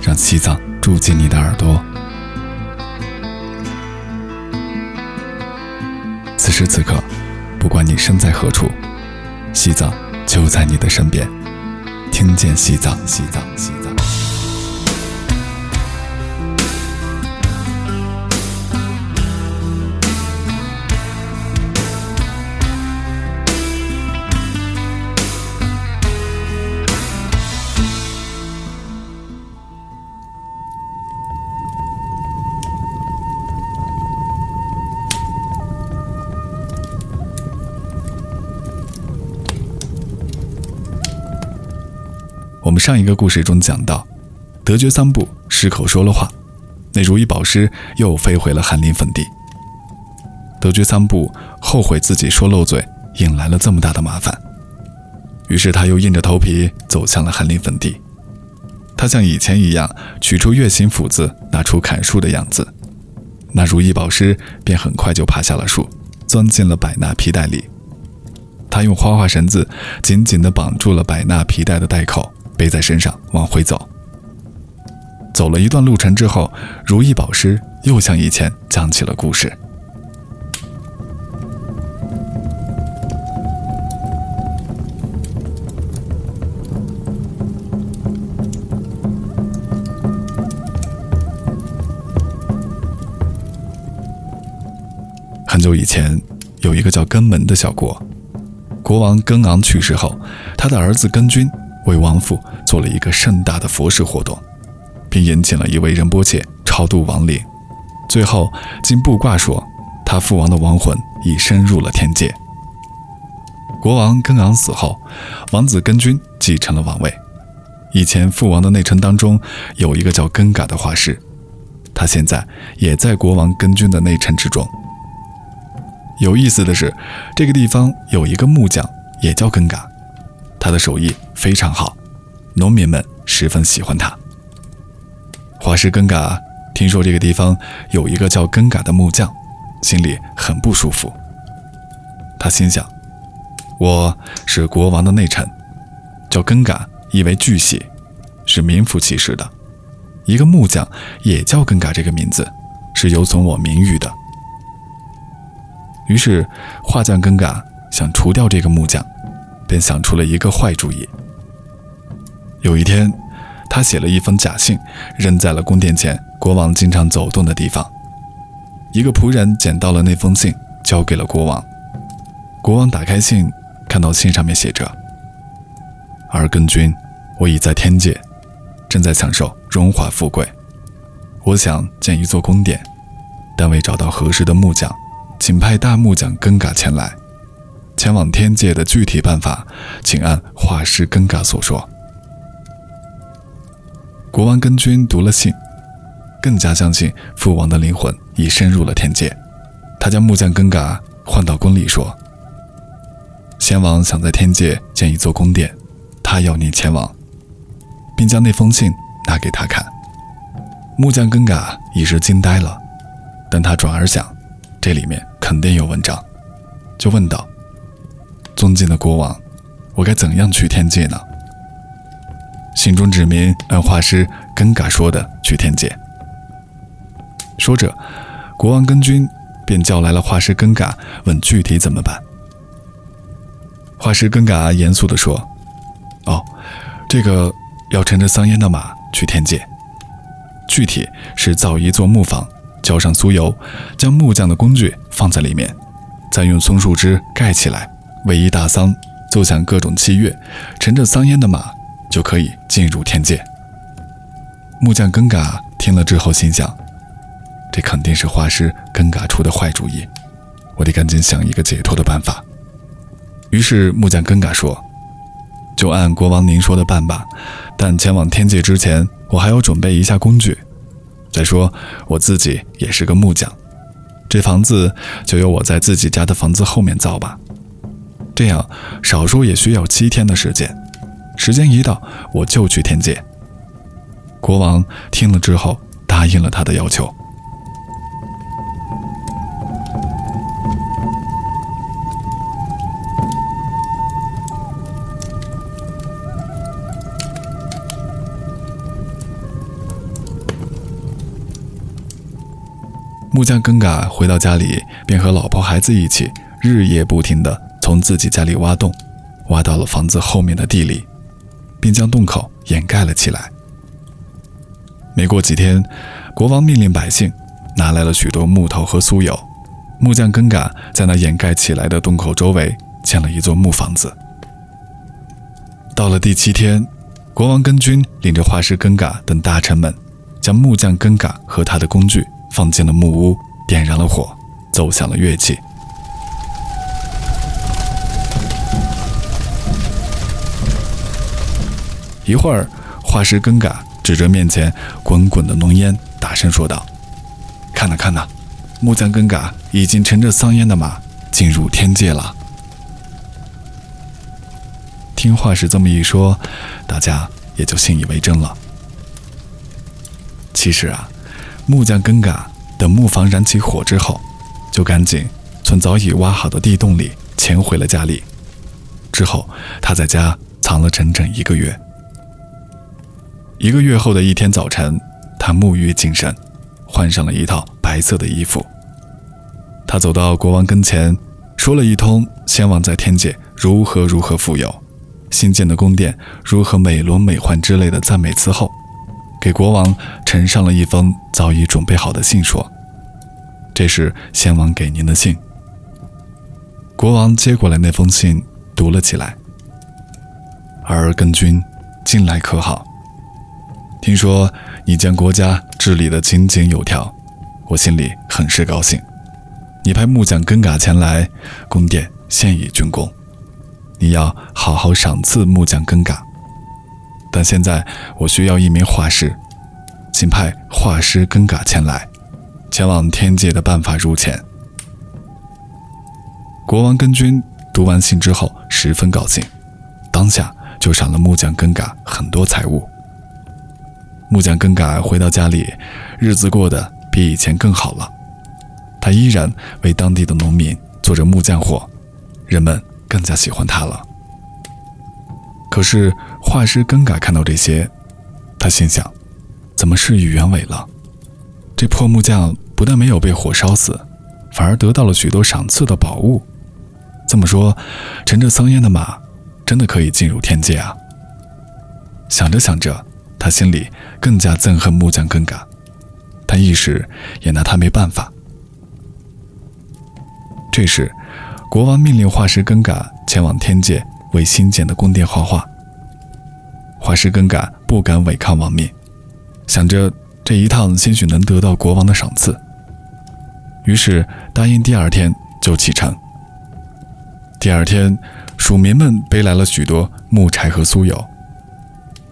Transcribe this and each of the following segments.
让西藏住进你的耳朵。此时此刻，不管你身在何处，西藏就在你的身边。听见，西藏，西藏。我们上一个故事中讲到，德觉三布失口说了话，那如意宝石又飞回了翰林坟地。德觉三布后悔自己说漏嘴，引来了这么大的麻烦，于是他又硬着头皮走向了翰林坟地。他像以前一样取出月形斧子，拿出砍树的样子，那如意宝石便很快就爬下了树，钻进了百纳皮带里。他用花花绳子紧紧地绑住了百纳皮带的带口。背在身上往回走，走了一段路程之后，如意宝石又像以前讲起了故事。很久以前，有一个叫根门的小国，国王根昂去世后，他的儿子根君。为王府做了一个盛大的佛事活动，并引请了一位仁波切超度亡灵。最后，经卜卦说，他父王的亡魂已深入了天界。国王根昂死后，王子根君继承了王位。以前父王的内臣当中有一个叫根嘎的画师，他现在也在国王根君的内臣之中。有意思的是，这个地方有一个木匠，也叫根嘎。他的手艺非常好，农民们十分喜欢他。画师根嘎听说这个地方有一个叫根嘎的木匠，心里很不舒服。他心想：“我是国王的内臣，叫根嘎意为巨喜，是名副其实的。一个木匠也叫根嘎，这个名字是有损我名誉的。”于是画匠根嘎想除掉这个木匠。便想出了一个坏主意。有一天，他写了一封假信，扔在了宫殿前国王经常走动的地方。一个仆人捡到了那封信，交给了国王。国王打开信，看到信上面写着：“而根君，我已在天界，正在享受荣华富贵。我想建一座宫殿，但未找到合适的木匠，请派大木匠根嘎前来。”前往天界的具体办法，请按画师根嘎所说。国王根君读了信，更加相信父王的灵魂已深入了天界。他将木匠根嘎唤到宫里说：“先王想在天界建一座宫殿，他要你前往，并将那封信拿给他看。”木匠根嘎一时惊呆了，但他转而想，这里面肯定有文章，就问道。尊敬的国王，我该怎样去天界呢？信中指明按画师根嘎说的去天界。说着，国王根君便叫来了画师根嘎，问具体怎么办。画师根嘎严肃地说：“哦，这个要乘着桑烟的马去天界，具体是造一座木房，浇上酥油，将木匠的工具放在里面，再用松树枝盖起来。”为一大桑，奏响各种器乐，乘着桑烟的马就可以进入天界。木匠根嘎听了之后心想：这肯定是画师根嘎出的坏主意，我得赶紧想一个解脱的办法。于是木匠根嘎说：“就按国王您说的办吧，但前往天界之前，我还要准备一下工具。再说我自己也是个木匠，这房子就由我在自己家的房子后面造吧。”这样，少说也需要七天的时间。时间一到，我就去天界。国王听了之后，答应了他的要求。木匠根嘎回到家里，便和老婆孩子一起，日夜不停的从自己家里挖洞，挖到了房子后面的地里。并将洞口掩盖了起来。没过几天，国王命令百姓拿来了许多木头和酥油，木匠根嘎在那掩盖起来的洞口周围建了一座木房子。到了第七天，国王根军领着画师根嘎等大臣们，将木匠根嘎和他的工具放进了木屋，点燃了火，奏响了乐器。一会儿，画师根嘎指着面前滚滚的浓烟，大声说道：“看呐看呐，木匠根嘎已经乘着桑烟的马进入天界了。”听画师这么一说，大家也就信以为真了。其实啊，木匠根嘎等木房燃起火之后，就赶紧从早已挖好的地洞里潜回了家里。之后，他在家藏了整整一个月。一个月后的一天早晨，他沐浴净身，换上了一套白色的衣服。他走到国王跟前，说了一通先王在天界如何如何富有。新建的宫殿如何美轮美奂之类的赞美词后，给国王呈上了一封早已准备好的信，说：“这是先王给您的信。”国王接过来那封信，读了起来：“儿根君，近来可好？听说你将国家治理得井井有条，我心里很是高兴。你派木匠根嘎前来，宫殿现已竣工。”你要好好赏赐木匠根嘎，但现在我需要一名画师，请派画师根嘎前来，前往天界的办法如前。国王根君读完信之后十分高兴，当下就赏了木匠根嘎很多财物。木匠根嘎回到家里，日子过得比以前更好了，他依然为当地的农民做着木匠活，人们。更加喜欢他了。可是画师根改看到这些，他心想：怎么事与愿违了？这破木匠不但没有被火烧死，反而得到了许多赏赐的宝物。这么说，乘着桑烟的马真的可以进入天界啊！想着想着，他心里更加憎恨木匠根嘎，但一时也拿他没办法。这时。国王命令画师根嘎前往天界为新建的宫殿画画。画师根嘎不敢违抗王命，想着这一趟兴许能得到国王的赏赐，于是答应第二天就启程。第二天，蜀民们背来了许多木柴和酥油，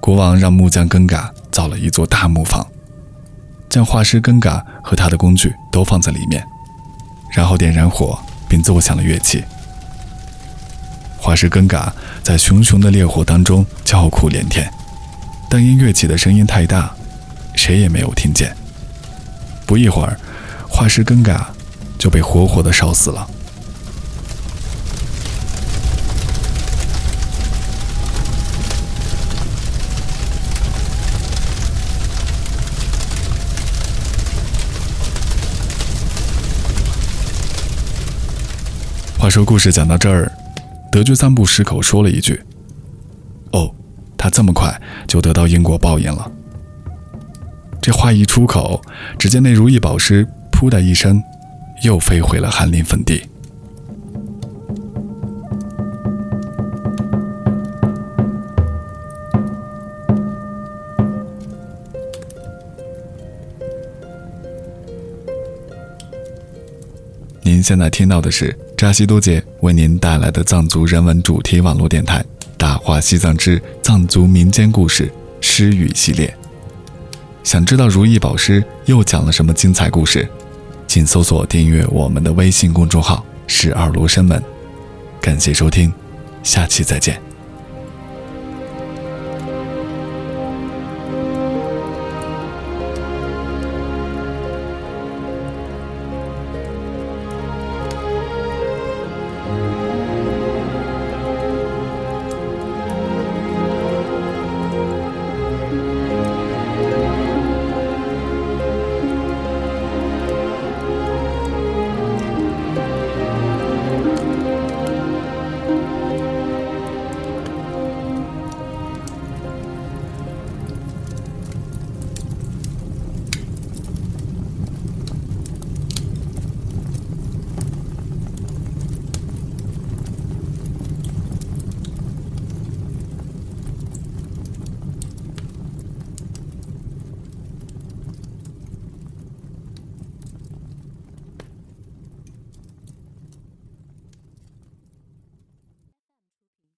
国王让木匠根嘎造了一座大木房，将画师根嘎和他的工具都放在里面，然后点燃火。并奏响了乐器。画师根嘎在熊熊的烈火当中叫苦连天，但因乐器的声音太大，谁也没有听见。不一会儿，画师根嘎就被活活的烧死了。话说故事讲到这儿，德军三部失口说了一句：“哦，他这么快就得到英国报应了。”这话一出口，只见那如意宝石“噗”的一声，又飞回了寒林坟地。您现在听到的是。扎西多杰为您带来的藏族人文主题网络电台《大话西藏之藏族民间故事诗语系列》。想知道如意宝师又讲了什么精彩故事？请搜索订阅我们的微信公众号“十二罗生门”。感谢收听，下期再见。